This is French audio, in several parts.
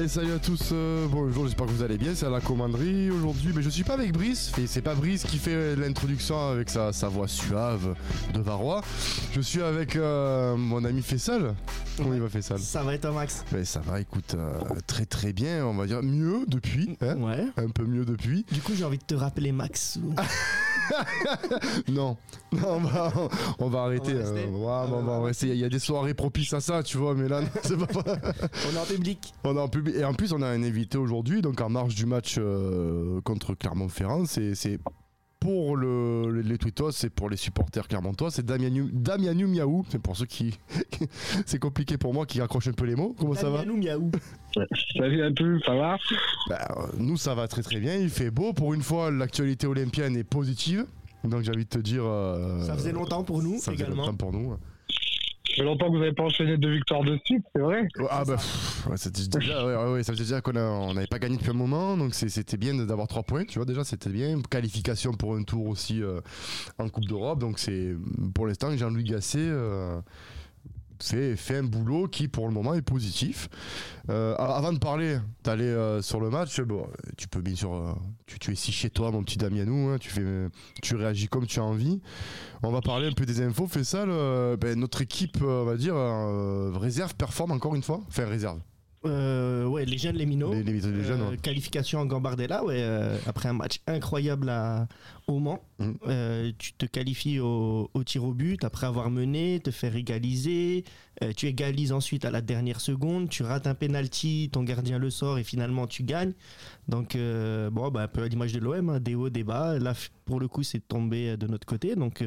Et salut à tous, euh, bonjour, j'espère que vous allez bien, c'est à la commanderie aujourd'hui, mais je suis pas avec Brice, et c'est pas Brice qui fait l'introduction avec sa, sa voix suave de Varois, je suis avec euh, mon ami Fessal. Comment il va Fessal Ça va et toi Max? Mais ça va, écoute, euh, très très bien, on va dire mieux depuis, hein? Ouais. un peu mieux depuis. Du coup, j'ai envie de te rappeler Max. Non, non, on va, on va arrêter. On va rester euh, ouais, bon, on va rester. Il y a des soirées propices à ça, tu vois, mais là, c'est pas. On est en public. On est en public. Et en plus, on a un invité aujourd'hui, donc en marge du match euh, contre Clermont-Ferrand. C'est pour le, les Twittos, c'est pour les supporters clermontois. C'est Damianu, Damianu Miaou. C'est pour ceux qui. c'est compliqué pour moi qui raccroche un peu les mots. Comment ça va Damianou Miaou. Salut à tous, ça va Bah, euh, Nous, ça va très très bien. Il fait beau. Pour une fois, l'actualité olympienne est positive. Donc j'ai envie de te dire. euh, Ça faisait longtemps pour nous ça faisait également. longtemps pour nous. Fait longtemps que vous n'avez pas enchaîné deux victoires de suite, c'est vrai Ah bah ça veut dire qu'on n'avait pas gagné depuis un moment, donc c'était bien d'avoir trois points, tu vois déjà c'était bien. Qualification pour un tour aussi euh, en Coupe d'Europe, donc c'est pour l'instant Jean-Louis Gasset euh, fait, un boulot qui pour le moment est positif. Euh, avant de parler, d'aller euh, sur le match, bon, tu peux bien sûr, euh, tu, es si chez toi mon petit Damianou, hein, tu, fais, réagis comme tu as envie. On va parler un peu des infos, fait ça, ben, notre équipe, on va dire, réserve performe encore une fois, enfin réserve. Euh, ouais, les jeunes, les minots. Les, les, les jeunes, Euh, ouais. Qualification en Gambardella, ouais, euh, après un match incroyable à, au Mans. Mm. Tu te qualifies au, au tir au but après avoir mené, te faire égaliser. Tu égalises ensuite à la dernière seconde. Tu rates un penalty, ton gardien le sort et finalement tu gagnes. Donc, bon, bah, un peu à l'image de l'OM, hein, des hauts, des bas. Là, pour le coup, c'est tombé de notre côté. Donc,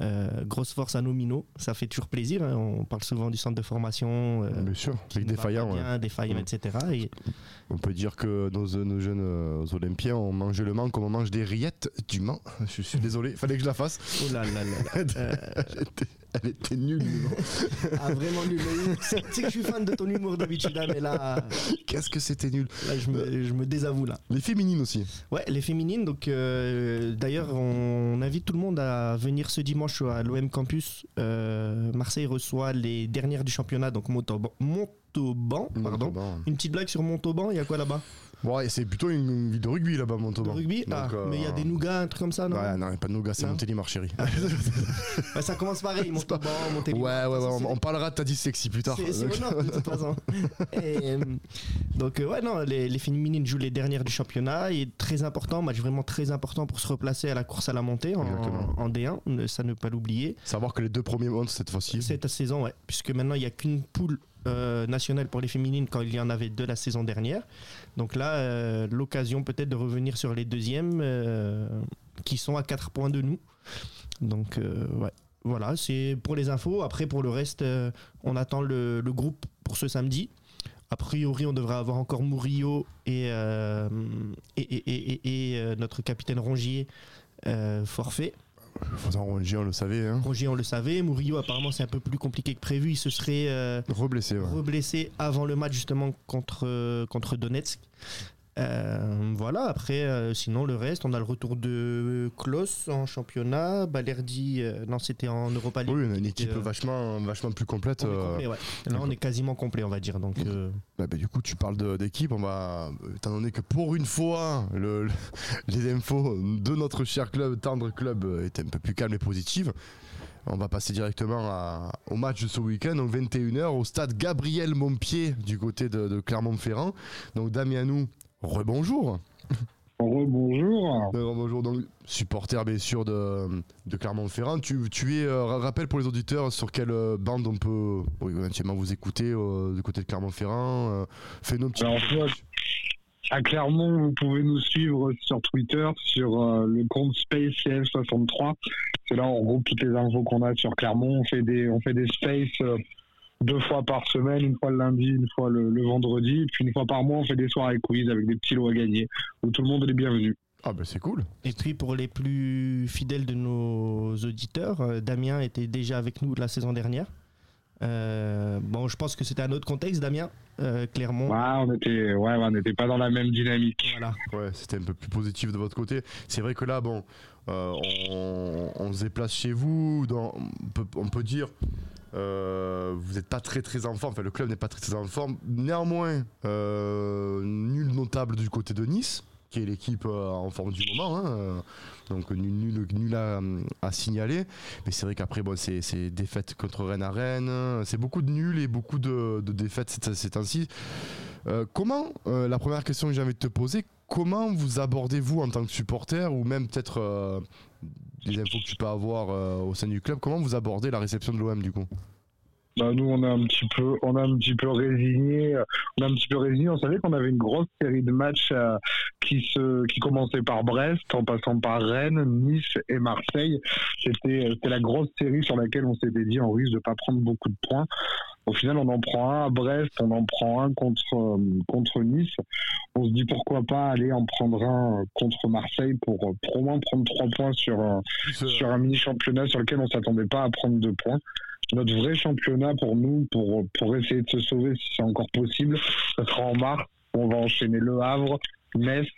euh, grosse force à nos minots. Ça fait toujours plaisir. hein. On parle souvent du centre de formation. euh, Bien sûr, qui avec ne des va faillants. pas ouais. bien, défaillant, Mm. etc. Et On peut dire que nos, nos jeunes euh, Olympiens ont mangé le Mans comme on mange des rillettes du Mans. Je suis désolé, fallait que je la fasse. Oh là là là là. elle, était, nulle. ah, vraiment nul. Tu sais que je suis fan de ton humour d'habitude, mais là, Qu'est-ce que c'était nul. là je, me, je me désavoue là. Les féminines aussi. Ouais, les féminines. Donc, euh, d'ailleurs, on invite tout le monde à venir ce dimanche à l'OM Campus. Euh, Marseille reçoit les dernières du championnat, donc Montauban. Montauban, pardon. Montauban. Une petite blague sur Montauban, il y a quoi là-bas? Ouais, c'est plutôt une, une ville de rugby là-bas, Montauban. rugby? Donc, Ah, euh, mais il y a des nougats, un truc comme ça, non? Ouais, non, pas de nougat, c'est. Montélimar, chérie. Ouais, Ça commence pareil, Montauban, Montélimar. Ouais, ouais, ouais, on, on parlera de ta dyslexie plus tard. C'est Donc, nord, de toute façon. Et, euh, donc, euh, ouais, non, les, les féminines jouent les dernières du championnat. Et très important, match vraiment très important pour se replacer à la course à la montée en, Exactement. en D1. ne- Ça ne pas l'oublier. Savoir que les deux premiers montent cette fois-ci. Cette saison, ouais. Puisque maintenant, il n'y a qu'une poule euh, nationale pour les féminines quand il y en avait deux la saison dernière. Donc là, euh, l'occasion peut-être de revenir sur les deuxièmes euh, qui sont à 4 points de nous. Donc, euh, ouais. Voilà, c'est pour les infos. Après, pour le reste, on attend le, le groupe pour ce samedi. A priori, on devrait avoir encore Murillo et, et, et- et- notre capitaine Rongier forfait. Façon, Rongier, on le savait. Hein. Rongier, on le savait. Murillo, apparemment, c'est un peu plus compliqué que prévu. Il se serait euh, Reblessé, ouais. reblessé avant le match, justement, contre, euh, contre Donetsk. Euh, voilà, après, euh, sinon, le reste, on a le retour de Klos en championnat. Balerdi, euh, non, c'était en Europa League. Oui, a une équipe vachement, vachement plus complète. Complet, ouais. Là, on est quasiment complet, on va dire. Donc, Bah, bah, du coup, tu parles d'équipe. On va, étant donné que pour une fois, le, le- les infos de notre cher club, tendre club, étaient un peu plus calmes et positives. On va passer directement à- au match de ce week-end, donc 21h, au stade Gabriel Montpied du côté de, de Clermont-Ferrand. Donc Damianou, rebonjour. Rebonjour. Euh, Rebonjour, donc supporter bien sûr de, de Clermont-Ferrand. Tu, tu es, euh, rappelle pour les auditeurs sur quelle euh, bande on peut oui, éventuellement vous écouter euh, du côté de Clermont-Ferrand. Fais-nous un petit Alors, toi, à Clermont, vous pouvez nous suivre sur Twitter, sur le compte SpaceCF63. C'est là on regroupe toutes les infos qu'on a sur Clermont. On fait des, on fait des spaces deux fois par semaine, une fois le lundi, une fois le, le vendredi. Puis une fois par mois, on fait des soirées quiz avec des petits lots à gagner où tout le monde est les bienvenus. Ah bah c'est cool. Et puis pour les plus fidèles de nos auditeurs, euh, Damien était déjà avec nous la saison dernière. Euh, bon, je pense que c'était un autre contexte, Damien. Euh, Clermont. Ouais, on était, ouais, on n'était pas dans la même dynamique. Voilà. Ouais, c'était un peu plus positif de votre côté. C'est vrai que là, bon, euh, on, on se déplace chez vous. Dans, on, peut, on peut dire euh, vous n'êtes pas très très en forme, enfin le club n'est pas très très en forme. Néanmoins, nul notable du côté de Nice, qui est l'équipe en forme du moment. Hein, donc nul, nul, à, signaler. Mais c'est vrai qu'après, bon, c'est défaite contre Rennes à Rennes. C'est beaucoup de nuls et beaucoup de, défaites ces temps-ci. comment, la première question que j'ai envie de te poser, comment vous abordez-vous en tant que supporter ou même peut-être les infos que tu peux avoir euh, au sein du club. Comment vous abordez la réception de l'OM du coup? Bah, nous on a un petit peu on a un petit peu résigné on a un petit peu résigné on savait qu'on avait une grosse série de matchs euh, qui se qui commençait par Brest en passant par Rennes Nice et Marseille c'était c'était la grosse série sur laquelle on s'était dit on risque de pas prendre beaucoup de points au final, on en prend un à Brest, on en prend un contre, euh, contre Nice. On se dit pourquoi pas aller en prendre un contre Marseille pour, pour au moins prendre trois points sur, un, sur un mini-championnat sur lequel on s'attendait pas à prendre deux points. Notre vrai championnat pour nous, pour, pour essayer de se sauver si c'est encore possible, ça sera en mars. On va enchaîner Le Havre, Metz,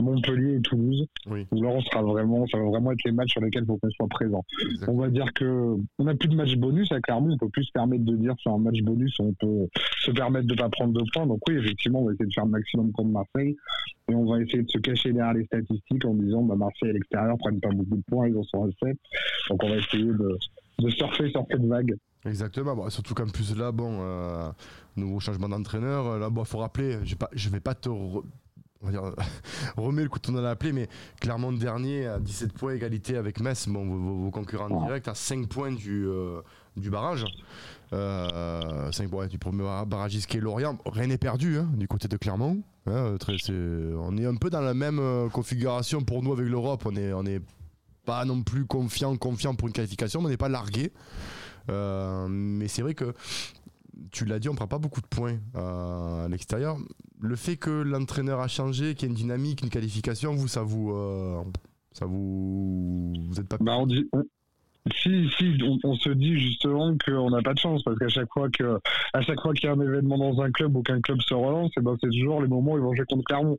Montpellier et Toulouse. Oui. là, on sera vraiment, ça va vraiment être les matchs sur lesquels il faut qu'on soit présent. On va dire que on n'a plus de match bonus à Clermont, on peut plus se permettre de dire c'est un match bonus, on peut se permettre de pas prendre de points. Donc oui, effectivement, on va essayer de faire le maximum contre Marseille et on va essayer de se cacher derrière les statistiques en disant bah, Marseille à l'extérieur prennent pas beaucoup de points, ils en sont à 7. Donc on va essayer de, de surfer sur cette vague. Exactement, surtout qu'en plus là, bon, euh, nouveau changement d'entraîneur, là, bon, faut rappeler, pas, je vais pas te on va dire, remet le couteau dans la plaie, mais clairement dernier à 17 points, égalité avec Metz, bon, vos, concurrents directs, à 5 points du, euh, du barrage. Euh, 5 points du premier barrage qui est Lorient. Rien n'est perdu hein, du côté de Clermont. Hein, très, on est un peu dans la même euh, configuration pour nous avec l'Europe. On n'est on est pas non plus confiant, confiant pour une qualification, mais on n'est pas largué. Euh, mais c'est vrai que tu l'as dit, on prend pas beaucoup de points euh, à l'extérieur. Le fait que l'entraîneur a changé, qu'il y ait une dynamique, une qualification, vous, ça vous, euh, ça vous, vous êtes pas. Bah, on, dit, si, si, on, se dit justement qu'on n'a pas de chance parce qu'à chaque fois que, chaque fois qu'il y a un événement dans un club ou qu'un club se relance, et eh ben c'est toujours les moments où ils vont jouer contre Clermont.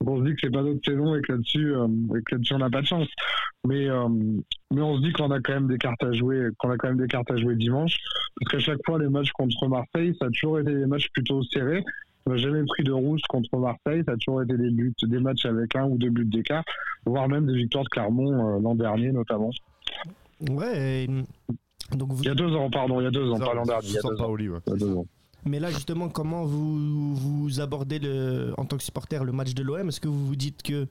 Donc on se dit que c'est pas notre saison et que là-dessus, euh, là on n'a pas de chance. Mais, euh, mais on se dit qu'on a quand même des cartes à jouer, qu'on a quand même des cartes à jouer dimanche, parce qu'à chaque fois les matchs contre Marseille, ça a toujours été des matchs plutôt serrés. On n'a jamais pris de rouge contre Marseille. Ça a toujours été des buts, des matchs avec un ou deux buts d'écart, voire même des victoires de Clermont euh, l'an dernier notamment. Ouais. Donc vous... Il y a deux ans, pardon, il y a deux ans, pas l'an dernier. Il y a deux ans. Mais là, justement, comment vous, vous abordez le, en tant que supporter le match de l'OM Est-ce que vous vous dites que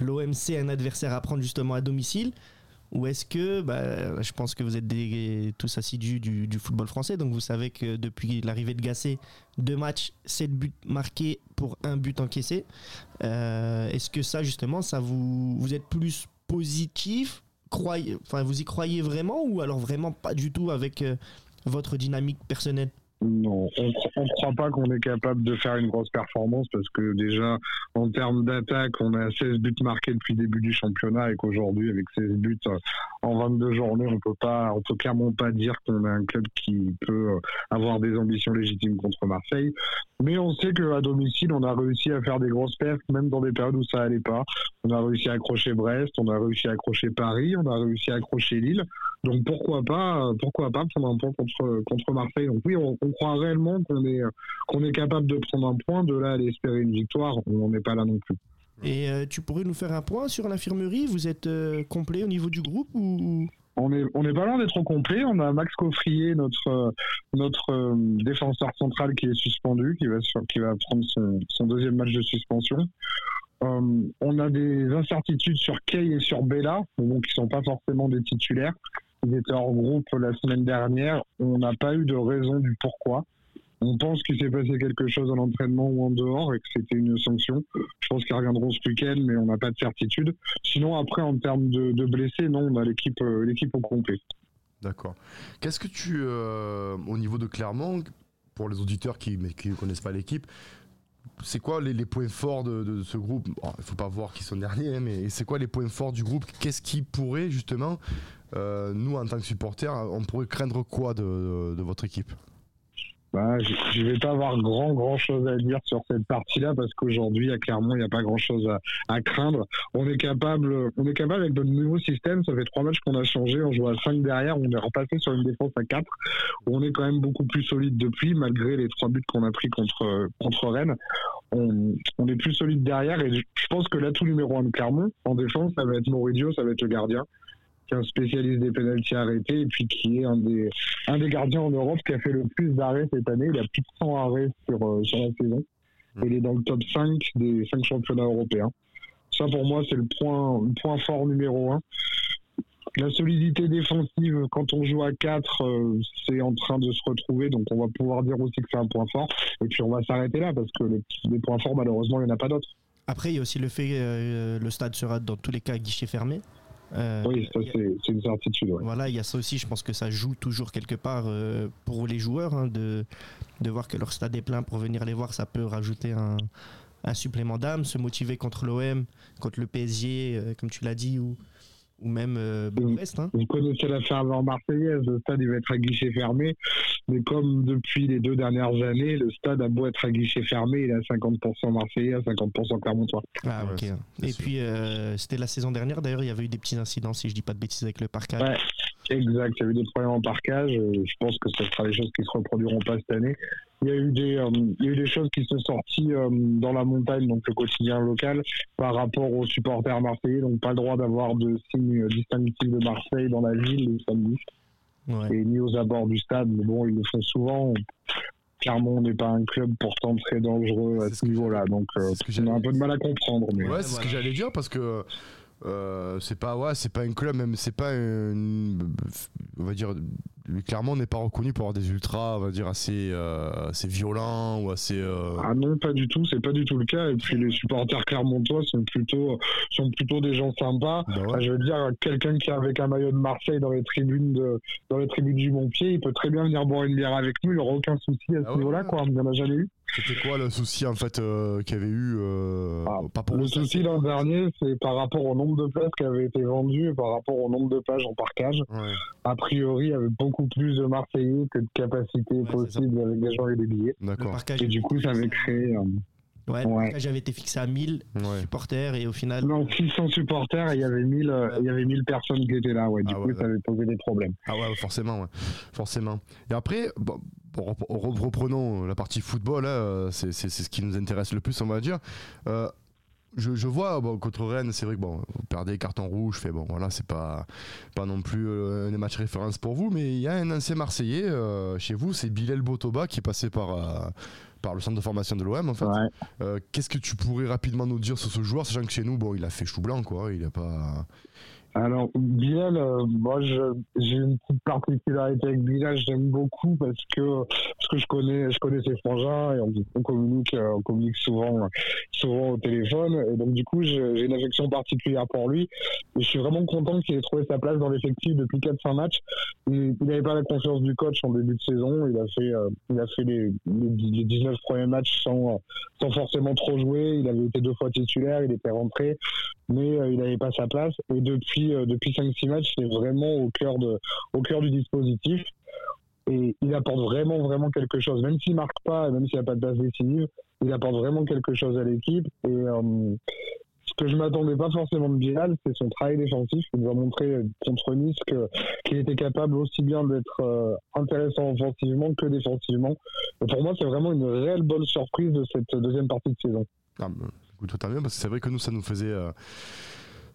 l'OM c'est un adversaire à prendre justement à domicile? Ou est-ce que, bah, je pense que vous êtes des, tous assidus du, du, football français, donc vous savez que depuis l'arrivée de Gasset, deux matchs, sept buts marqués pour un but encaissé. Euh, est-ce que ça, justement, ça vous, vous êtes plus positif vous y croyez vraiment ou alors vraiment pas du tout avec euh, votre dynamique personnelle? On ne croit pas qu'on est capable de faire une grosse performance parce que déjà, en termes d'attaque, on a 16 buts marqués depuis le début du championnat et qu'aujourd'hui, avec 16 buts euh, en 22 journées, on peut pas, on peut clairement pas dire qu'on a un club qui peut euh, avoir des ambitions légitimes contre Marseille. Mais on sait qu'à domicile, on a réussi à faire des grosses pertes, même dans des périodes où ça allait pas. On a réussi à accrocher Brest, on a réussi à accrocher Paris, on a réussi à accrocher Lille. Donc pourquoi pas, pourquoi pas prendre un point contre, contre Marseille. Donc oui, croit réellement qu'on est, qu'on est capable de prendre un point, de là aller espérer une victoire. On n'est pas là non plus. Et euh, tu pourrais nous faire un point sur l'infirmerie? Vous êtes euh, complet au niveau du groupe ou on est, on est pas loin d'être complet. On a Max Coffrier, notre, notre euh, défenseur central qui est suspendu, qui va, qui va prendre son, son deuxième match de suspension. on a des incertitudes sur Kay et sur Bella, donc qui sont pas forcément des titulaires. Ils étaient hors groupe la semaine dernière. On n'a pas eu de raison du pourquoi. On pense qu'il s'est passé quelque chose à l'entraînement ou en dehors et que c'était une sanction. Je pense qu'ils reviendront ce week-end, mais on n'a pas de certitude. Sinon, après, en termes de, blessés, non, on a l'équipe, euh, l'équipe au complet. D'accord. Qu'est-ce que tu, euh, au niveau de Clermont, pour les auditeurs qui ne connaissent pas l'équipe, c'est quoi les, points forts de, ce groupe? Il ne faut pas voir qui sont derniers, hein, mais c'est quoi les points forts du groupe? Qu'est-ce qui pourrait justement, nous en tant que supporters, on pourrait craindre quoi de, votre équipe? Bah, je ne vais pas avoir grand grand chose à dire sur cette partie-là parce qu'aujourd'hui à Clermont il n'y a pas grand chose à, craindre. On est capable, on est capable avec notre nouveau système. Ça fait trois matchs qu'on a changé. On joue à 5 derrière. On est repassé sur une défense à 4 on est quand même beaucoup plus solide depuis malgré les trois buts qu'on a pris contre contre Rennes. On, est plus solide derrière et je pense que l'atout numéro un de Clermont en défense ça va être Moridio, ça va être le gardien qui est un spécialiste des pénalties arrêtés et puis qui est un des, un des gardiens en Europe qui a fait le plus d'arrêts cette année. Il a plus de 100 arrêts sur, euh, sur la saison. Mm. il est dans le top 5 des 5 championnats européens. Ça, pour moi, c'est le point, le point fort numéro 1. La solidité défensive, quand on joue à 4, euh, c'est en train de se retrouver. Donc, on va pouvoir dire aussi que c'est un point fort. Et puis, on va s'arrêter là parce que les, points forts, malheureusement, il n'y en a pas d'autres. Après, il y a aussi le fait que euh, le stade sera dans tous les cas guichet fermé. Euh, oui, ça c'est une certitude. Voilà, il y a ça aussi. Je pense que ça joue toujours quelque part euh, pour les joueurs hein, de, de voir que leur stade est plein pour venir les voir. Ça peut rajouter un, un supplément d'âme, se motiver contre l'OM, contre le PSG, euh, comme tu l'as dit, ou, ou même euh, Hein. Vous connaissez la ferveur marseillaise, le stade il va être à guichet fermé, mais comme depuis les deux dernières années, le stade a beau être à guichet fermé, il est à 50% marseillais, à 50% clermontois. Ah ok. Et puis euh, c'était la saison dernière d'ailleurs, il y avait eu des petits incidents, si je dis pas de bêtises, avec le parcage. Ouais, exact, il y a eu des problèmes en parcage, je pense que ce sera des choses qui se reproduiront pas cette année. Il y a eu des, euh, il y a eu des choses qui sont sorties euh, dans la montagne, donc le quotidien local, par rapport aux supporters marseillais, donc pas le droit d'avoir de signes distinctifs de Marseille dans la ville le samedi. Et ni aux abords du stade, mais bon, ils le font souvent. Clermont n'est pas un club pourtant très dangereux à ce, niveau-là, donc euh, on a un peu de mal à comprendre. Mais... Ouais, c'est ce que j'allais dire parce que euh, c'est pas ouais, c'est pas un club même c'est pas une, on va dire clairement on n'est pas reconnu pour avoir des ultras on va dire assez euh, assez violents ou assez euh, ah non pas du tout c'est pas du tout le cas. Et puis les supporters clermontois sont plutôt sont plutôt des gens sympas. Bah je veux dire quelqu'un qui est avec un maillot de Marseille dans les tribunes de dans les tribunes du Montpied il peut très bien venir boire une bière avec nous il n'y aura aucun souci à ce ah niveau là quoi. N'y en a jamais eu c'était quoi le souci en fait euh, qu'il y avait eu euh, ah, pas pour Le souci l'an dernier, c'est par rapport au nombre de places qui avaient été vendues et par rapport au nombre de pages en parkage. A priori, il y avait beaucoup plus de Marseillais que de capacité possible avec des gens et des billets. D'accord. Et du coup, ça avait créé. Ouais, ouais. j'avais été fixé à 1000 supporters et au final. Non, 600 supporters et il y avait 1000, euh, il y avait 1000 personnes qui étaient là, ouais. Du ah coup, ça avait posé des problèmes. Ah ouais, forcément, ouais. Forcément. Et après, bon, reprenons la partie football, hein, c'est ce qui nous intéresse le plus, on va dire. Euh, je, vois bon, contre Rennes, c'est vrai que bon, vous perdez carton rouge, fait bon voilà, c'est pas pas non plus euh, un match référence pour vous, mais il y a un ancien Marseillais euh, chez vous, c'est Bilal Botoba qui est passé par par le centre de formation de l'OM en fait. Qu'est-ce que tu pourrais rapidement nous dire sur ce joueur, sachant que chez nous, bon, il a fait chou blanc quoi, il a pas alors, Bilal, euh, moi, j'ai une petite particularité avec Bilal, j'aime beaucoup parce que, parce que je connais, je connais ses frangins et on, communique, euh, on communique souvent, souvent au téléphone. Et donc, du coup, j'ai une affection particulière pour lui. Et je suis vraiment content qu'il ait trouvé sa place dans l'effectif depuis 4-5 matchs. Il n'avait pas la confiance du coach en début de saison. Il a fait, euh, il a fait les, les, 19 premiers matchs sans, sans forcément trop jouer. Il avait été deux fois titulaire, il était rentré, mais il n'avait pas sa place. Et depuis, depuis, 5-6 matchs, c'est vraiment au cœur, de, au cœur du dispositif. Et il apporte vraiment, vraiment quelque chose. Même s'il marque pas, même s'il n'y a pas de base décisive, il apporte vraiment quelque chose à l'équipe. Et euh, ce que je m'attendais pas forcément de Bilal, c'est son travail défensif. Il nous a montré contre Nice qu'il était capable aussi bien d'être euh, intéressant offensivement que défensivement. Et pour moi, c'est vraiment une réelle bonne surprise de cette deuxième partie de saison. Ah, bah, écoute, bien, parce que c'est vrai que nous, ça nous faisait. Euh,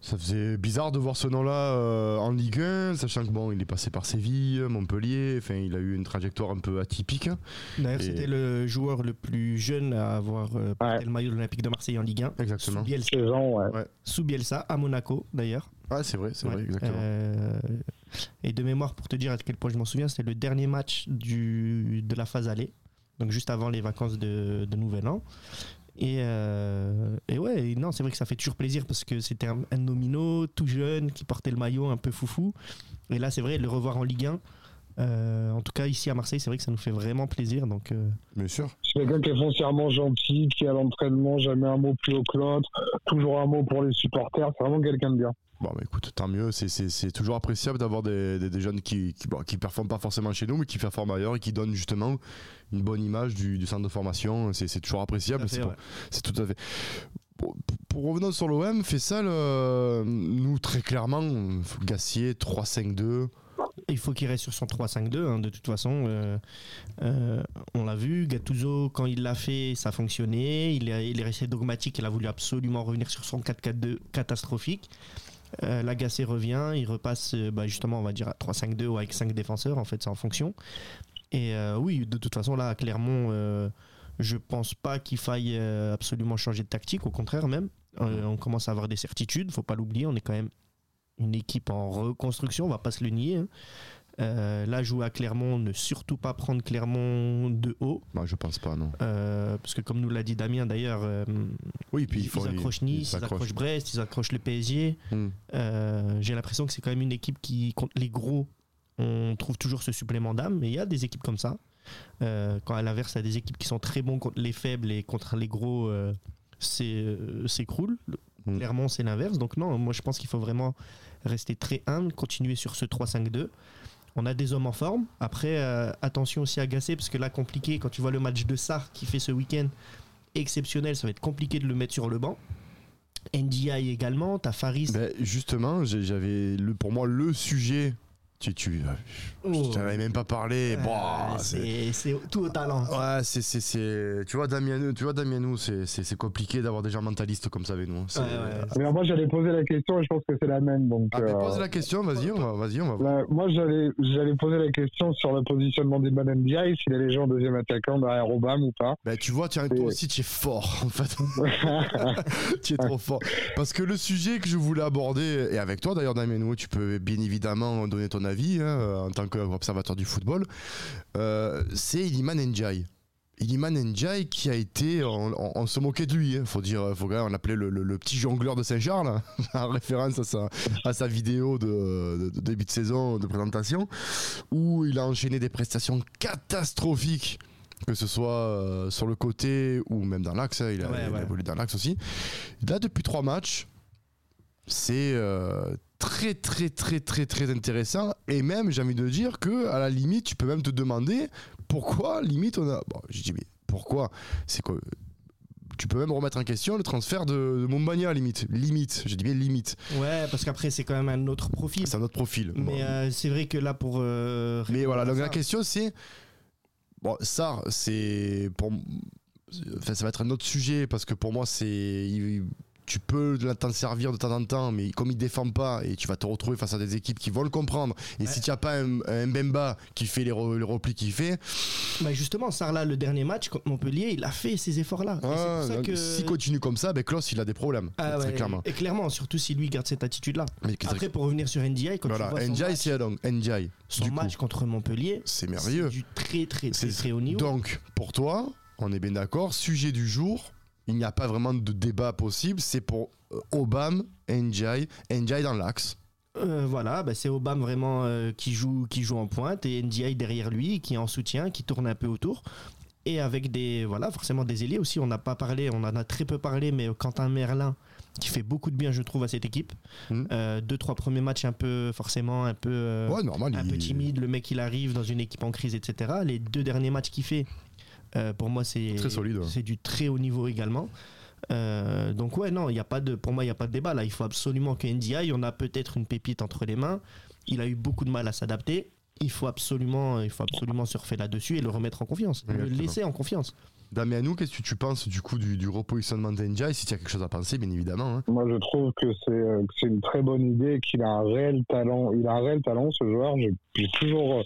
ça faisait bizarre de voir ce nom-là euh, en Ligue 1, sachant que bon, il est passé par Séville, Montpellier, enfin, il a eu une trajectoire un peu atypique. D'ailleurs, c'était le joueur le plus jeune à avoir euh, porté le maillot de l'Olympique de Marseille en Ligue 1. Exactement. Sous Bielsa, ouais. Sous Bielsa à Monaco, d'ailleurs. Ouais, c'est vrai, c'est vrai, exactement. Euh, et de mémoire, pour te dire à quel point je m'en souviens, c'était le dernier match du, de la phase allée, donc juste avant les vacances de, de Nouvel An. Et, euh, et ouais, non, c'est vrai que ça fait toujours plaisir parce que c'était un, nomino tout jeune qui portait le maillot un peu foufou. Et là, c'est vrai, le revoir en Ligue 1. Euh, en tout cas, ici à Marseille, c'est vrai que ça nous fait vraiment plaisir. Donc, euh, Bien sûr. C'est quelqu'un qui est foncièrement gentil, qui à l'entraînement jamais un mot plus haut que l'autre, toujours un mot pour les supporters. C'est vraiment quelqu'un de bien. Bon, écoute, tant mieux. C'est toujours appréciable d'avoir des, des, jeunes qui qui, bon, qui performent pas forcément chez nous, mais qui performent ailleurs et qui donnent justement une bonne image du, du centre de formation. C'est toujours appréciable. C'est ouais. tout à fait. Pour, pour revenir sur l'OM, fait ça, le, nous très clairement, Gassier 3-5-2. Il faut qu'il reste sur son 3-5-2, hein, de toute façon. Euh, euh, on l'a vu, Gattuso, quand il l'a fait, ça a fonctionné. Il il est resté dogmatique, il a voulu absolument revenir sur son 4-4-2 catastrophique. Euh, Lagacé revient, il repasse euh, bah, justement, on va dire, à 3-5-2 ou avec 5 défenseurs, en fait, c'est en fonction. Et euh, oui, de toute façon, là, à Clermont, euh, je pense pas qu'il faille absolument changer de tactique, au contraire même. On commence à avoir des certitudes, faut pas l'oublier, on est quand même une équipe en reconstruction, on va pas se le nier. Hein. Euh, là, jouer à Clermont, ne surtout pas prendre Clermont de haut. Bah, je pense pas, non. Euh, parce que comme nous l'a dit Damien d'ailleurs, euh, oui, puis ils, il faut, ils accrochent Nice, il ils accrochent Brest, ils accrochent le PSG. Hmm. J'ai l'impression que c'est quand même une équipe qui, contre les gros, on trouve toujours ce supplément d'âme, mais il y a des équipes comme ça. Quand à l'inverse, il y a des équipes qui sont très bons contre les faibles et contre les gros, c'est s'écroulent. Mm. Clairement, c'est l'inverse. Donc non, moi je pense qu'il faut vraiment rester très humble, continuer sur ce 3-5-2. On a des hommes en forme. Après, euh, attention aussi à Gassé, parce que là, compliqué, quand tu vois le match de Sar qui fait ce week-end, exceptionnel, ça va être compliqué de le mettre sur le banc. NDI également, t'as Faris. Ben, justement, j'avais pour moi le sujet. Tu, tu, Oh. je t'en avais même pas parlé. Euh, Bah, c'est- c'est c'est tout au talent. Ouais, c'est, c'est, c'est- tu vois, Damien, tu vois, Damien, c'est, c'est, c'est compliqué d'avoir des gens mentalistes comme ça avec nous. C'est- Ouais, ouais. Mais moi, j'allais poser la question et je pense que c'est la même. Donc, Ah, euh, pose la question, vas-y, on va, vas-y, on va voir. là, moi, j'allais, j'allais poser la question sur le positionnement d'Iman Ndiaye, s'il est déjà en deuxième attaquant derrière Obama ou pas. Ben, tu vois, tiens, toi aussi, tu es fort, en fait. tu es trop fort. Parce que le sujet que je voulais aborder, et avec toi d'ailleurs, Damien, tu peux bien évidemment donner ton avis hein, en tant qu'observateur du football, euh, c'est Iliman Ndiaye. Iliman Ndiaye qui a été, on, on- on se moquait de lui, il faut dire, faut on l'appelait le, le- le petit jongleur de Saint-Charles, hein, en référence à sa, à sa vidéo de, de- de début de saison, de présentation, où il a enchaîné des prestations catastrophiques que ce soit euh, sur le côté ou même dans l'axe, hein, il, a, Ouais, il a ouais. évolué dans l'axe aussi. Là, depuis trois matchs, c'est euh, très très très très très intéressant et même j'ai envie de dire que à la limite tu peux même te demander pourquoi limite on a bon je dis mais pourquoi? C'est que tu peux même remettre en question le transfert de, de Montbagna limite limite je dis bien limite Ouais, parce qu'après, c'est quand même un autre profil. c'est un autre profil Bon. Mais euh, c'est vrai que là, pour. euh, Mais voilà, donc ça- la question c'est. Bon, ça, c'est. Pour... Enfin, ça va être un autre sujet parce que pour moi, c'est. Tu peux t'en servir de temps en temps, mais comme il défend pas et tu vas te retrouver face à des équipes qui vont le comprendre. Et si tu n'as pas un, un Bemba qui fait les, re- les replis qu'il fait, Bah justement, Sarla, le dernier match contre Montpellier, il a fait ces efforts-là. Ah, que. s'il continue comme ça, ben Klaus, il a des problèmes. Ah très ouais, clairement. Et clairement, surtout si lui garde cette attitude-là. Après, pour revenir sur NDI, quand voilà, tu vois son match, c'est donc son du coup, match contre Montpellier, c'est merveilleux. du très très très, C'est- très haut niveau. Donc, pour toi, on est bien d'accord, sujet du jour, il n'y a pas vraiment de débat possible, c'est pour euh, Obama, Njai, Njai dans l'axe. Euh, voilà, bah, c'est Obama vraiment euh, qui, joue, qui joue en pointe et NDI derrière lui, qui est en soutien, qui tourne un peu autour. Et avec des, voilà, forcément des ailiers aussi. On n'a pas parlé, on en a très peu parlé, mais Quentin Merlin, qui fait beaucoup de bien, je trouve, à cette équipe. Euh, deux, trois premiers matchs un peu, forcément, un peu, Ouais, normal. un il- peu timide. Le mec, il arrive dans une équipe en crise, etc. Les deux derniers matchs qu'il fait, euh, pour moi, c'est Très solide, ouais. C'est du très haut niveau également. Euh, donc ouais, non, il y a pas de, pour moi, il n'y a pas de débat là. Il faut absolument que NDI, on a peut-être une pépite entre les mains. Il a eu beaucoup de mal à s'adapter. Il faut absolument, il faut absolument surfer là-dessus et le remettre en confiance, le laisser en confiance. Damianou, qu'est-ce que tu penses du coup du, du repositionnement d'Njai Si tu as quelque chose à penser, bien évidemment. hein. Moi, je trouve que c'est euh, que c'est une très bonne idée, qu'il a un réel talent. Il a un réel talent, ce joueur. J'ai toujours,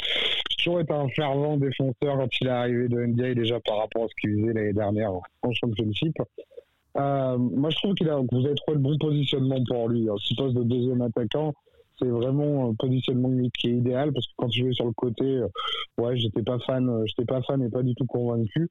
toujours été un fervent défenseur quand il est arrivé de NBA, déjà par rapport à ce qu'il faisait l'année dernière en championship. Euh, moi, je trouve qu'il a, vous avez trouvé le bon positionnement pour lui. En ce poste de deuxième attaquant, c'est vraiment un positionnement qui est idéal parce que quand tu jouais sur le côté, euh, ouais, j'étais pas fan, euh, j'étais pas fan et pas du tout convaincu.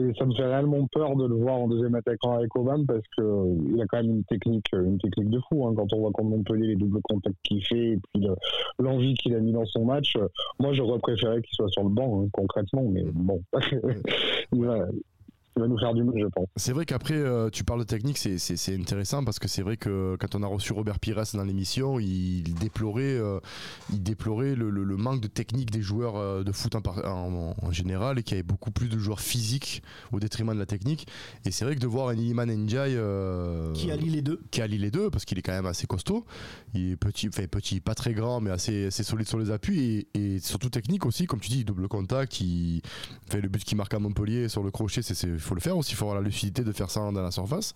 Et ça me fait réellement peur de le voir en deuxième attaquant avec Obama parce que euh, il a quand même une technique, une technique de fou. hein, quand on voit contre Montpellier les doubles contacts qu'il fait et puis le- l'envie qu'il a mis dans son match. Moi, j'aurais préféré qu'il soit sur le banc hein, concrètement, mais bon, va nous faire du mal, je pense. C'est vrai qu'après, euh, tu parles de technique, c'est- c'est c'est intéressant parce que c'est vrai que quand on a reçu Robert Pires dans l'émission, il déplorait, euh, il déplorait le, le- le manque de technique des joueurs euh, de foot en, par- en- en général et qu'il y avait beaucoup plus de joueurs physiques au détriment de la technique. Et c'est vrai que de voir un Iliman Ndiaye euh, Qui allie les deux qui allie les deux parce qu'il est quand même assez costaud. Il est petit, enfin petit, pas très grand, mais assez, assez solide sur les appuis et, et surtout technique aussi, comme tu dis, double contact. Il fait le but qui marque à Montpellier sur le crochet, c'est, il faut le faire aussi, il faut avoir la lucidité de faire ça dans la surface.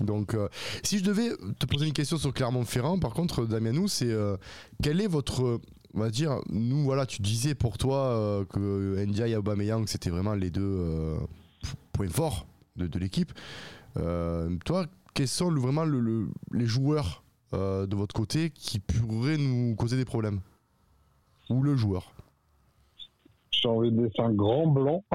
Donc, euh, si je devais te poser une question sur Clermont-Ferrand, par contre, Damianou, c'est euh, quel est votre, on va dire, nous voilà, tu disais pour toi euh, que Ndiaye et Aubameyang c'était vraiment les deux points forts de, l'équipe. Toi, quels sont vraiment le- le- les joueurs de votre côté qui pourraient nous causer des problèmes? Ou le joueur? J'ai envie de laisser un grand blanc.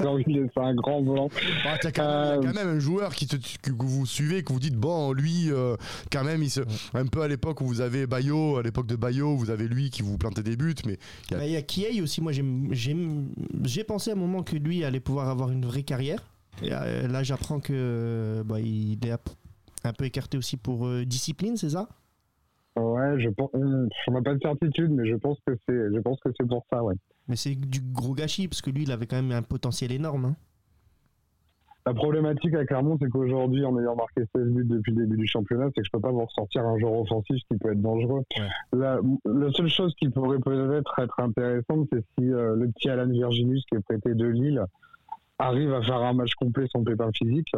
J'ai envie de laisser un grand blanc. Ah, t'as quand, même- il y a Euh, quand même un joueur qui te, que vous suivez, que vous dites, bon, lui, euh, quand même, il se, un peu à l'époque où vous avez Bayo, à l'époque de Bayo, vous avez lui qui vous plantait des buts, mais il y a- Bah, Il y a Kiei aussi. Moi, j'ai pensé à un moment que lui allait pouvoir avoir une vraie carrière. Et euh, là, j'apprends que bah, il est un peu écarté aussi pour euh, discipline, c'est ça? Ouais, je pense. hum, On n'a pas de certitude, mais je pense que c'est, je pense que c'est pour ça, ouais. Mais c'est du gros gâchis parce que lui, il avait quand même un potentiel énorme. hein. La problématique à Clermont, c'est qu'aujourd'hui, en ayant marqué 16 buts depuis le début du championnat, c'est que je peux pas vous ressortir un joueur offensif qui peut être dangereux. La, la seule chose qui pourrait peut-être être intéressante, c'est si euh, le petit Alan Virginus, qui est prêté de Lille, arrive à faire un match complet sans pépin physique,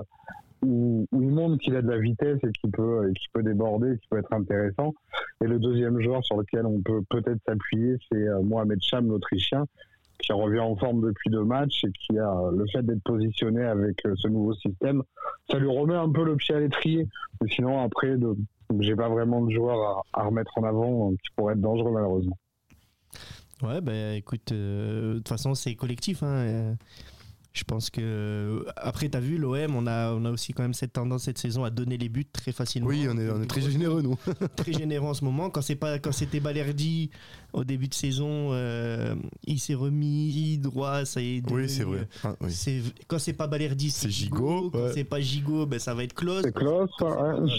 où, où il montre qu'il a de la vitesse et qu'il peut, et qu'il peut déborder, et qu'il peut être intéressant. Et le deuxième joueur sur lequel on peut peut-être s'appuyer, c'est euh, Mohamed Cham, l'Autrichien, qui revient en forme depuis deux matchs et qui a euh, le fait d'être positionné avec euh, ce nouveau système, ça lui remet un peu le pied à l'étrier. Sinon, après, de, j'ai pas vraiment de joueur à, remettre en avant qui pourrait être dangereux malheureusement. Ouais, bah écoute, de toute façon, c'est collectif. hein, Je pense que. Après, tu as vu, l'OM, on a, on a aussi quand même cette tendance cette saison à donner les buts très facilement. oui, on est, on est très généreux, nous. très généreux en ce moment. Quand c'est pas quand c'était Balerdi au début de saison, euh, il s'est remis droit, ça y est. devenu- Oui, c'est vrai. Ah, oui. C'est quand c'est pas Balerdi, c'est C'est Gigot. Quand ouais. c'est pas Gigot, ben ça va être Klaus. C'est close, ouais.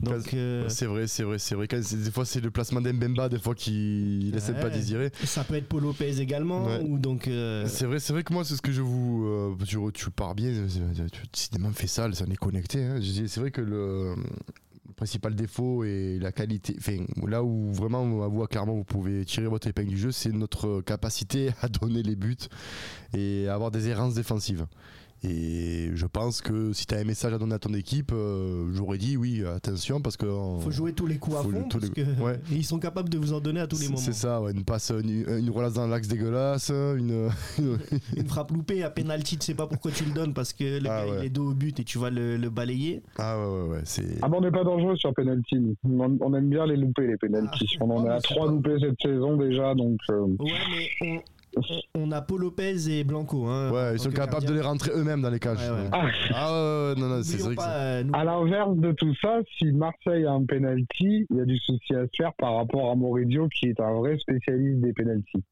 Donc euh, C'est vrai, c'est vrai, c'est vrai. Quand c'est- des fois, c'est le placement d'Embemba, des fois, qui laisse Ouais. pas désirer. ça peut être Paul Lopez également. Ouais. Ou donc euh, C'est vrai, c'est vrai que moi, c'est ce que je vous. Euh, tu, tu pars bien, tu, tu, cinéma fait ça, ça en est connecté. hein. C'est vrai que le, principal défaut et la qualité, là où vraiment, à vous, clairement, vous pouvez tirer votre épingle du jeu, c'est notre capacité à donner les buts et à avoir des errances défensives. Et je pense que si tu as un message à donner à ton équipe, euh, j'aurais dit oui, attention, parce que. faut jouer tous les coups à fond tous parce les- que ouais. ils sont capables de vous en donner à tous les C'est- moments. C'est ça, ouais, une passe, une, une relance dans l'axe dégueulasse, une, Une frappe loupée à penalty, tu sais pas pourquoi tu le donnes parce que le Ah gars ouais. il est dos au but et tu vas le, le balayer. Ah ouais, ouais, ouais, c'est. Ah, mais on n'est pas dangereux sur penalty. On, on aime bien les louper, les penalties. Ah, on en est à trois loupés cette saison déjà, donc. euh, Ouais, mais on, on, on a Paul Lopez et Blanco. Hein, Ouais, ils sont capables de les rentrer eux-mêmes dans les cages. Ouais, ouais. Ah, Ah non, non, c'est vrai que pas, euh, nous- À l'inverse de tout ça, si Marseille a un penalty, il y a du souci à se faire par rapport à Moridio qui est un vrai spécialiste des penalties.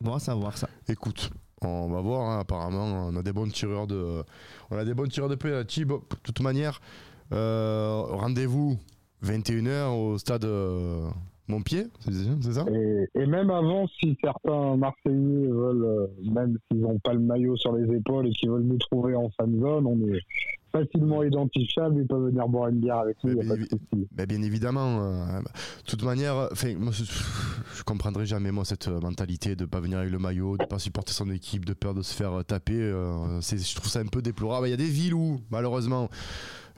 Bon à savoir ça. Écoute, on va voir, hein, apparemment, on a des bons tireurs de. On a des bons tireurs de penalty. Bon, de toute manière, euh, rendez-vous 21h au stade euh, Montpied, c'est ça? Et, et même avant, si certains Marseillais veulent, euh, même s'ils n'ont pas le maillot sur les épaules et qu'ils veulent nous trouver en fan zone, on est facilement identifiable. Ils peuvent venir boire une bière avec nous, il pas de bien- évidemment. euh, de toute manière, moi, je, comprendrai jamais moi cette mentalité de pas venir avec le maillot, de pas supporter son équipe, de peur de se faire taper. euh, je trouve ça un peu déplorable. Il y a des villes où, malheureusement,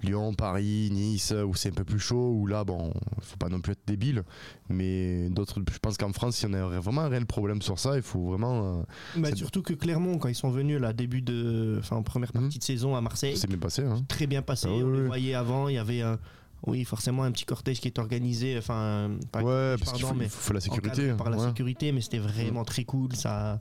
Lyon, Paris, Nice, où c'est un peu plus chaud, où là, bon, faut pas non plus être débile. Mais d'autres, je pense qu'en France, si on a vraiment un réel problème sur ça, il faut vraiment. euh, Bah, surtout que Clermont, quand ils sont venus là, début de, enfin en première Mhm. partie de saison à Marseille, c'est bien passé. Hein. très bien passé. Ah oui, on oui. voyait avant, il y avait un, oui forcément un petit cortège qui est organisé, enfin pas Ouais, parce pardon, faut, mais faut la sécurité. encadré par la ouais. Sécurité, mais c'était vraiment très cool. Ça,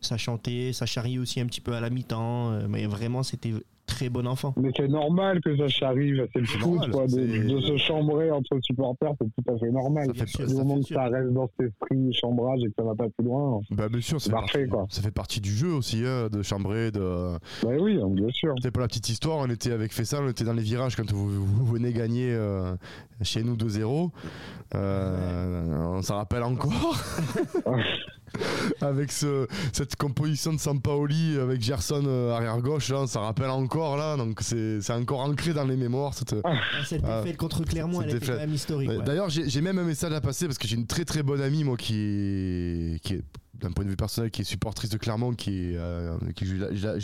ça chantait, ça charriait aussi un petit peu à la mi-temps. euh, Mais vraiment, c'était très bon enfant. Mais c'est normal que ça arrive, c'est le C'est foot, normal, quoi, de, c'est- de se chambrer entre supporters, c'est tout à fait normal. Ça fait- sûr, Du ça moment fait que sûr. ça reste dans cet esprit chambrage et que ça va pas plus loin. Bah, bien sûr, ça fait, Parfait, quoi. ça fait partie du jeu aussi, hein, de chambrer, de. Bah oui, bien sûr. C'était pour la petite histoire, on était avec Fessal, on était dans les virages quand vous, vous venez gagner euh, chez nous 2-0. Euh, on s'en rappelle encore. avec ce, cette composition de Sampaoli avec Gerson euh, arrière gauche, là, on s'en rappelle encore là, donc c'est c'est encore ancré dans les mémoires. Cette, Ah, Cette Ah, défaite contre Clermont, elle était quand même historique. Ouais. D'ailleurs, j'ai j'ai même un message à passer parce que j'ai une très très bonne amie, moi, qui est, qui est d'un point de vue personnel, qui est supportrice de Clermont, qui est, euh, qui j'ai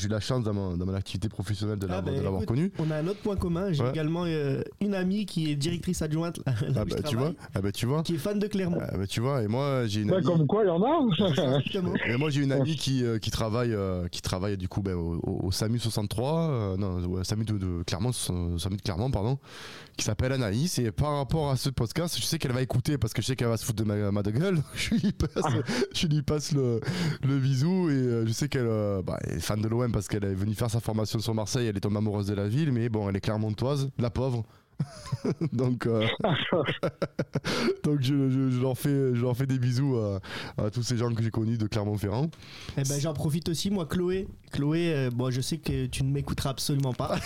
eu la- chance dans mon, dans mon activité professionnelle de Ah, l'avoir bah, écoute, connue. On a un autre point commun. J'ai Ouais. également euh, une amie qui est directrice adjointe là, là Ah où je bah, tu vois, ah bah, tu vois. qui est fan de Clermont. Ah bah, tu vois, et moi j'ai une Bah, amie, comme quoi, il y en a. Et moi j'ai une amie qui, euh, qui travaille euh, qui travaille du coup ben, au, au- au SAMU 63, euh, non au SAMU de, de Clermont, au SAMU de Clermont pardon, qui s'appelle Anaïs et par rapport à ce podcast, je sais qu'elle va écouter parce que je sais qu'elle va se foutre de ma, ma de gueule. je lui passe, je lui passe le, le bisou et euh, je sais qu'elle euh, bah, est fan de l'OM parce qu'elle est venue faire sa formation sur Marseille, elle est tombée amoureuse de la ville, mais bon elle est clermontoise, la pauvre. donc, euh, donc je, je- je leur fais, je leur fais des bisous à, à tous ces gens que j'ai connus de Clermont-Ferrand. Eh ben, j'en profite aussi, moi, Chloé. Chloé, euh, bon, je sais que tu ne m'écouteras absolument pas.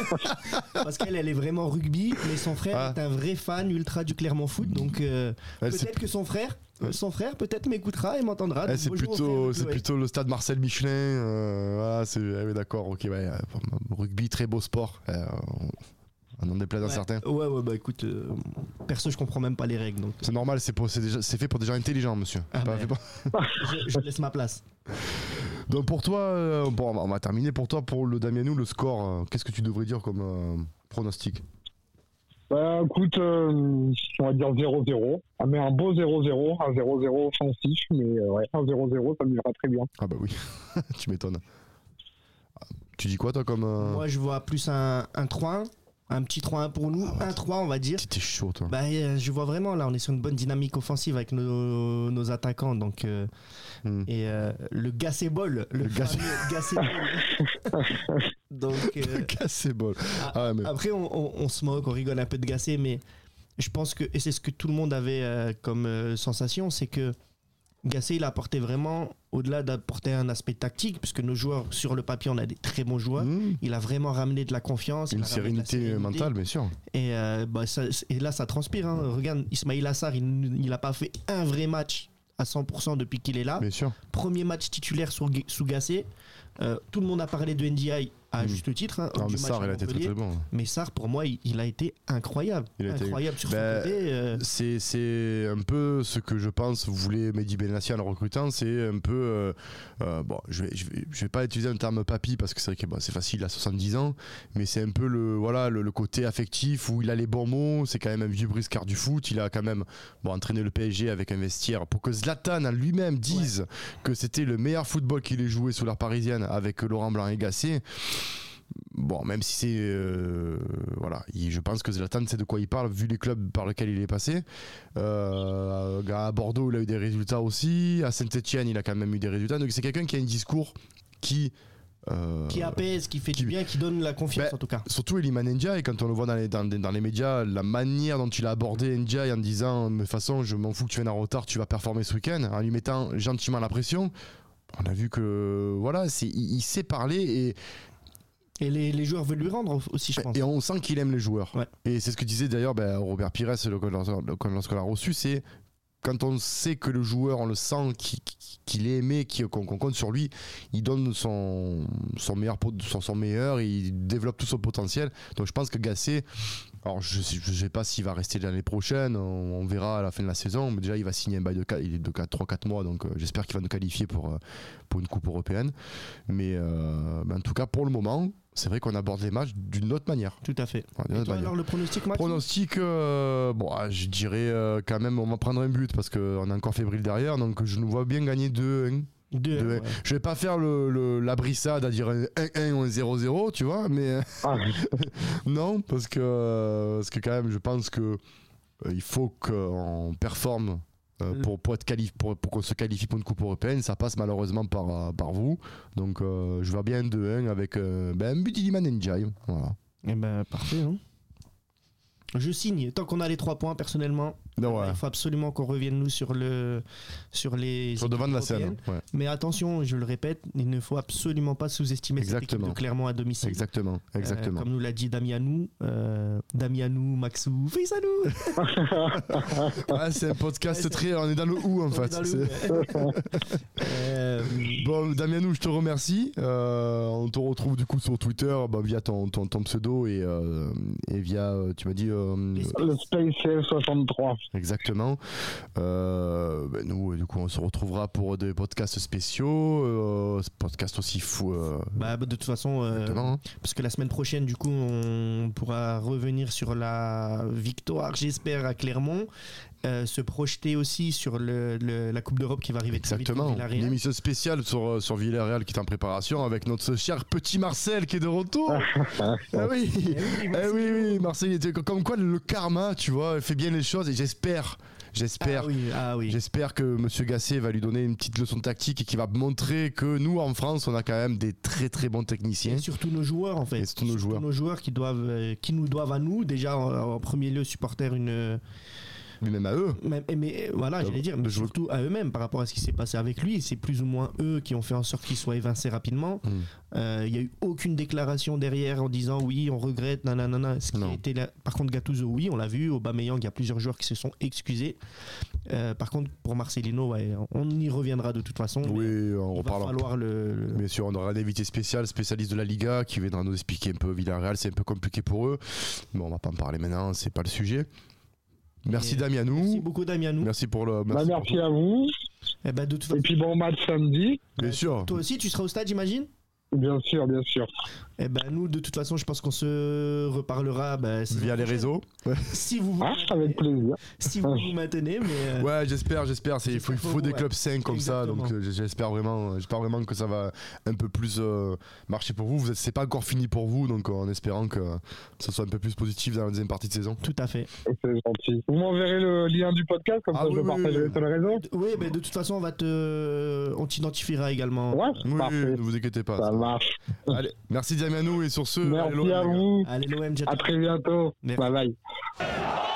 Parce qu'elle, elle est vraiment rugby, mais son frère Ah. est un vrai fan ultra du Clermont Foot. Donc, euh, peut-être que son frère, Ouais. son frère, peut-être m'écoutera et m'entendra. Donc, c'est plutôt, c'est le stade Marcel Michelin. euh, voilà, c'est, ah oui, d'accord, ok, ouais, euh, rugby, très beau sport. Euh, on en déplaise Ouais. certains. Ouais, ouais, bah écoute, euh, perso, je comprends même pas les règles. Donc, C'est normal, c'est, pour- c'est, déjà- c'est fait pour des gens intelligents, monsieur. Ah fait je, je laisse ma place. Donc pour toi, euh, bon, on va- terminer pour toi, pour le Damianou, le score, euh, qu'est-ce que tu devrais dire comme euh, pronostic? Bah écoute, euh, on va dire 0-0. Ah, mais un beau 0-0, un 0-0 offensif, mais euh, ouais, un 0-0, ça me ira très bien. Ah bah oui, tu m'étonnes. Ah, Tu dis quoi toi comme... euh, Moi, je vois plus un, un 3-1, un petit 3-1 pour nous, Ah ouais. un 3 on va dire. T'es chaud toi. Bah, euh, je vois vraiment là, on est sur une bonne dynamique offensive avec nos, nos attaquants. Donc, euh, Hmm. et euh, le Gassébol, le, Le Gassé- fameux Gassébol. donc, euh, Cassé bol. ah, Ah, mais... après, on, on- on se moque, on rigole un peu de Gassé, mais je pense que, et c'est ce que tout le monde avait euh, comme euh, sensation, c'est que Gassé, il a apporté vraiment, au-delà d'apporter un aspect tactique, puisque nos joueurs, sur le papier, on a des très bons joueurs. Hmm, Il a vraiment ramené de la confiance. Une sérénité sérénité. mentale, bien sûr. Et, euh, bah, ça- et là, ça transpire. hein. Regarde, Ismail Assar, il n'a pas fait un vrai match à 100% depuis qu'il est là. Bien sûr. Premier match titulaire Gu- sous Gassé. Tout le monde a parlé de NDI à Mm. juste titre. hein, Non, mais Sarr, à il a été très Montpellier. très bon. Mais Sarr, pour moi, il, il a été incroyable. Il a été- incroyable sur Ben, son côté. euh, C'est, un peu ce que je pense, vous voulez Mehdi Benassi en le recrutant, c'est un peu. euh, euh, bon, je vais, je, vais, je vais pas utiliser un terme papy parce que c'est vrai que bon, c'est facile à 70 ans, mais c'est un peu le, voilà, le, le côté affectif où il a les bons mots, c'est quand même un vieux briscard du foot, il a quand même bon, entraîné le PSG avec un vestiaire pour que Zlatan lui-même dise que c'était le meilleur football qu'il ait joué sous l'art parisienne avec Laurent Blanc et Gasset. Bon, même si c'est. euh, voilà, il- je pense que Zlatan sait de quoi il parle, vu les clubs par lesquels il est passé. Euh, à Bordeaux, il a eu des résultats aussi. À Saint-Etienne, il a quand même eu des résultats. Donc c'est quelqu'un qui a un discours qui. euh, qui apaise, qui fait qui- du bien, qui donne la confiance Ben, en tout cas. Surtout Eliman Ndiaye, quand on le voit dans les, dans, dans les médias, la manière dont il a abordé Ndiaye en disant de toute façon, je m'en fous que tu viennes en retard, tu vas performer ce week-end, en lui mettant gentiment la pression. On a vu que voilà, c'est, il, il sait parler et, Et les, les joueurs veulent lui rendre aussi, je pense. et on sent qu'il aime les joueurs. Ouais. Et c'est ce que disait d'ailleurs ben, Robert Pires lorsqu'on l'a reçu, c'est quand on sait que le joueur, on le sent qu'il, est aimé, qu'on, compte sur lui, il donne son, son, meilleur, son, son meilleur, il développe tout son potentiel. Donc je pense que Gasset, alors je ne sais, pas s'il va rester l'année prochaine, on, on verra à la fin de la saison, mais déjà il va signer un bail de, qua- il est de 3-4 mois, donc euh, j'espère qu'il va nous qualifier pour, euh, pour une coupe européenne. Mais, euh, mais en tout cas, pour le moment, c'est vrai qu'on aborde les matchs d'une autre manière. Tout à fait. Et autre toi, manière. alors, le pronostic, Max Pronostic, euh, bon, ah, je dirais euh, quand même, on va prendre un but parce qu'on est encore fébrile derrière, donc je nous vois bien gagner 2-1. Deux, Deux- ouais. Je vais pas faire le, le- la brissade à dire un 1-1 ou un 0-0, tu vois, mais Ah, non, parce que, parce que quand même, je pense que euh, il faut qu'on performe Euh, pour, pour, être qualif pour, pour qu'on se qualifie pour une coupe européenne, ça passe malheureusement par, euh, par vous. Donc euh, je vois bien 2-1 avec euh, ben, un but d'Iliman Ndiaye. Voilà. Eh ben, parfait. hein. Je signe. Tant qu'on a les trois points, personnellement, Non, ouais. il faut absolument qu'on revienne, nous, sur, le, sur les. Sur devant de la scène. ouais. Mais attention, je le répète, il ne faut absolument pas sous-estimer cette équipe Exactement. de Clermont à domicile. Exactement. Euh, Exactement. comme nous l'a dit Damianou, euh, Damianou, Maxou, fais ça nous Ouais, c'est un podcast Ouais, très. On est dans le ou en On fait. Euh, Bon, Damianou, je te remercie. Euh, on te retrouve du coup sur Twitter bah, via ton, ton, ton pseudo et, euh, et via, tu m'as dit, euh, Le Space 63. Exactement. Euh, ben, nous, du coup, on se retrouvera pour des podcasts spéciaux, euh, ce podcast aussi fou. Euh, bah, de toute façon, euh, hein. parce que la semaine prochaine, du coup, on pourra revenir sur la victoire, j'espère, à Clermont. Euh, se projeter aussi sur le, le- la Coupe d'Europe qui va arriver très vite pour Exactement. Une émission spéciale sur, euh, sur Villarreal qui est en préparation avec notre cher petit Marcel qui est de retour. ah oui. Eh oui, Eh oui, Marcel, était comme quoi le karma, tu vois, fait bien les choses et j'espère, j'espère, Ah oui, ah oui. j'espère que Monsieur Gasset va lui donner une petite leçon tactique et qu'il va montrer que nous en France, on a quand même des très très bons techniciens. Et surtout nos joueurs en fait. Et surtout nos joueurs. nos joueurs qui doivent, euh, qui nous doivent à nous déjà en, en premier lieu supporter une, Mais même à eux. mais, euh, voilà, j'allais dire, mais jouer- surtout à eux-mêmes par rapport à ce qui s'est passé avec lui. C'est plus ou moins eux qui ont fait en sorte qu'il soit évincé rapidement. Mm. Euh, Il y a eu aucune déclaration derrière en disant oui, on regrette, nanana. Ce qui Non. a été là- Par contre, Gattuso, oui, on l'a vu. Aubameyang, il y a plusieurs joueurs qui se sont excusés. Euh, par contre, pour Marcelino, ouais, on y reviendra de toute façon. Oui, on il va reparlera. falloir le, le- Bien sûr, on aura un invité spécial, spécialiste de la Liga, qui viendra nous expliquer un peu Villarreal. C'est un peu compliqué pour eux. Mais on va pas en parler maintenant, c'est pas le sujet. Merci Et- Damianou. Merci beaucoup, Damianou. Merci pour le. Bah, Merci, merci à vous. Eh ben, de toute façon, Et puis bon match samedi. Bien sûr. toi aussi, tu seras au stade, j'imagine? Bien sûr, bien sûr. Eh ben, nous, de toute façon, je pense qu'on se reparlera saison Via les réseaux. Si vous vous, Ah, maintenez, avec plaisir. si vous, vous maintenez, mais. euh, Ouais, j'espère, j'espère. C'est- Il faut, il faut des Ouais. clubs sains comme ça, donc euh, j'espère vraiment, j'espère vraiment que ça va un peu plus euh, marcher pour vous. vous c'est pas encore fini pour vous, donc euh, en espérant que ça soit un peu plus positif dans la deuxième partie de saison. Tout à fait. C'est gentil. Vous m'enverrez le lien du podcast, comme Ah ça oui, je le oui, partagerai oui. sur les réseaux. Oui, mais de toute façon, on va te, on t'identifiera également. Ouais, Oui, parfait. ne vous inquiétez pas. Ça ça marche. Allez, merci Et sur ce, Merci à vous. Allez, l'OM, À très bientôt. Merci. Bye bye.